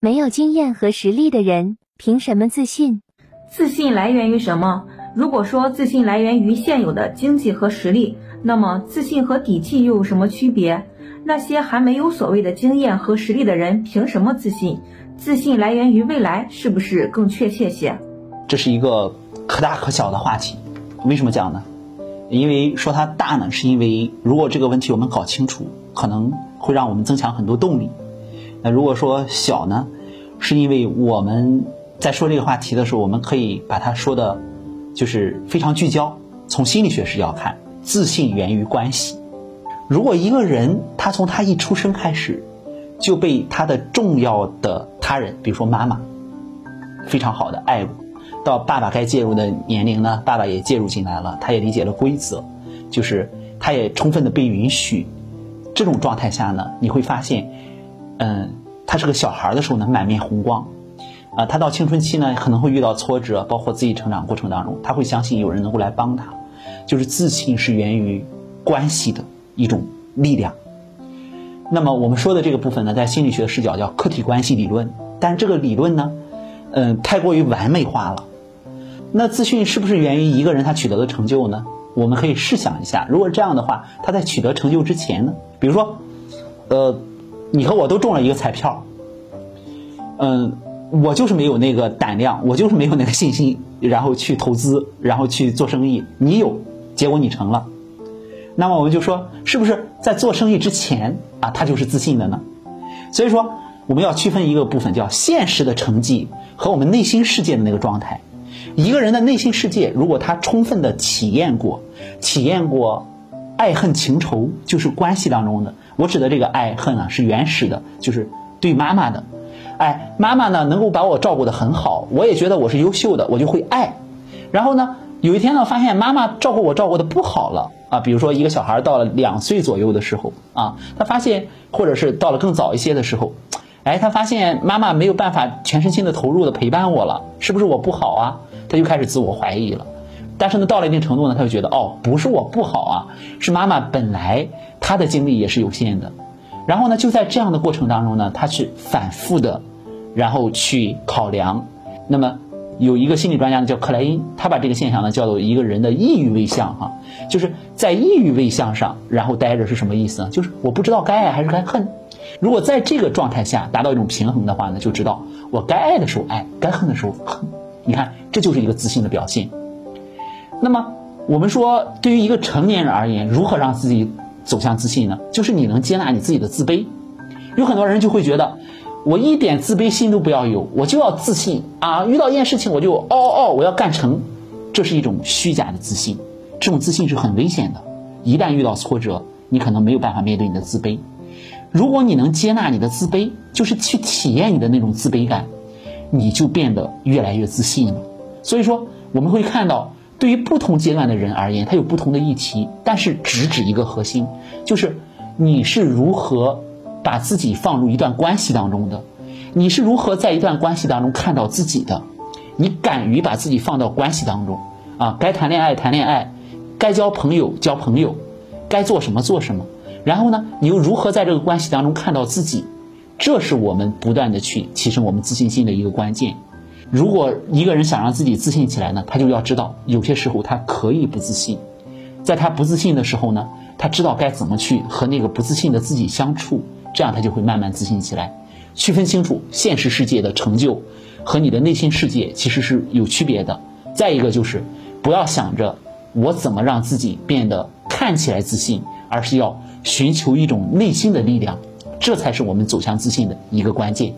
没有经验和实力的人凭什么自信？自信来源于什么？如果说自信来源于现有的经济和实力，那么自信和底气又有什么区别？那些还没有所谓的经验和实力的人凭什么自信？自信来源于未来，是不是更确切些？这是一个可大可小的话题。为什么讲呢？因为说它大呢，是因为如果这个问题我们搞清楚，可能会让我们增强很多动力。那如果说小呢，是因为我们在说这个话题的时候，我们可以把它说的，就是非常聚焦。从心理学视角看，自信源于关系。如果一个人他从他一出生开始就被他的重要的他人，比如说妈妈，非常好的爱过，到爸爸该介入的年龄呢，爸爸也介入进来了，他也理解了规则，就是他也充分的被允许。这种状态下呢，你会发现，嗯，他是个小孩的时候呢，满面红光，啊，他到青春期呢，可能会遇到挫折，包括自己成长过程当中，他会相信有人能够来帮他，就是自信是源于关系的一种力量。那么我们说的这个部分呢，在心理学的视角叫客体关系理论，但这个理论呢，嗯，太过于完美化了。那自信是不是源于一个人他取得的成就呢？我们可以试想一下，如果这样的话，他在取得成就之前呢，比如说，呃，你和我都中了一个彩票，嗯，我就是没有那个胆量，我就是没有那个信心，然后去投资，然后去做生意。你有，结果你成了，那么我们就说，是不是在做生意之前啊，他就是自信的呢？所以说，我们要区分一个部分，叫现实的成绩和我们内心世界的那个状态。一个人的内心世界，如果他充分的体验过，体验过爱恨情仇，就是关系当中的。我指的这个爱恨啊，是原始的，就是对妈妈的。哎，妈妈呢能够把我照顾得很好，我也觉得我是优秀的，我就会爱。然后呢，有一天呢，发现妈妈照顾我照顾的不好了啊，比如说一个小孩到了两岁左右的时候啊，他发现，或者是到了更早一些的时候。哎，他发现妈妈没有办法全身心的投入的陪伴我了，是不是我不好啊？他就开始自我怀疑了。但是呢，到了一定程度呢，他就觉得哦，不是我不好啊，是妈妈本来他的精力也是有限的。然后呢，就在这样的过程当中呢，他去反复的，然后去考量。那么有一个心理专家呢叫克莱因，他把这个现象呢叫做一个人的抑郁位相哈，就是在抑郁位相上，然后待着是什么意思呢？就是我不知道该爱还是该恨。如果在这个状态下达到一种平衡的话呢，就知道我该爱的时候爱，该恨的时候恨。你看，这就是一个自信的表现。那么，我们说，对于一个成年人而言，如何让自己走向自信呢？就是你能接纳你自己的自卑。有很多人就会觉得，我一点自卑心都不要有，我就要自信啊！遇到一件事情我就哦哦，我要干成。这是一种虚假的自信，这种自信是很危险的。一旦遇到挫折，你可能没有办法面对你的自卑。如果你能接纳你的自卑，就是去体验你的那种自卑感，你就变得越来越自信了。所以说，我们会看到，对于不同阶段的人而言，他有不同的议题，但是直指一个核心，就是你是如何把自己放入一段关系当中的，你是如何在一段关系当中看到自己的，你敢于把自己放到关系当中啊，该谈恋爱谈恋爱，该交朋友交朋友，该做什么做什么。然后呢，你又如何在这个关系当中看到自己？这是我们不断的去提升我们自信心的一个关键。如果一个人想让自己自信起来呢，他就要知道有些时候他可以不自信，在他不自信的时候呢，他知道该怎么去和那个不自信的自己相处，这样他就会慢慢自信起来。区分清楚现实世界的成就和你的内心世界其实是有区别的。再一个就是不要想着我怎么让自己变得看起来自信，而是要。寻求一种内心的力量，这才是我们走向自信的一个关键。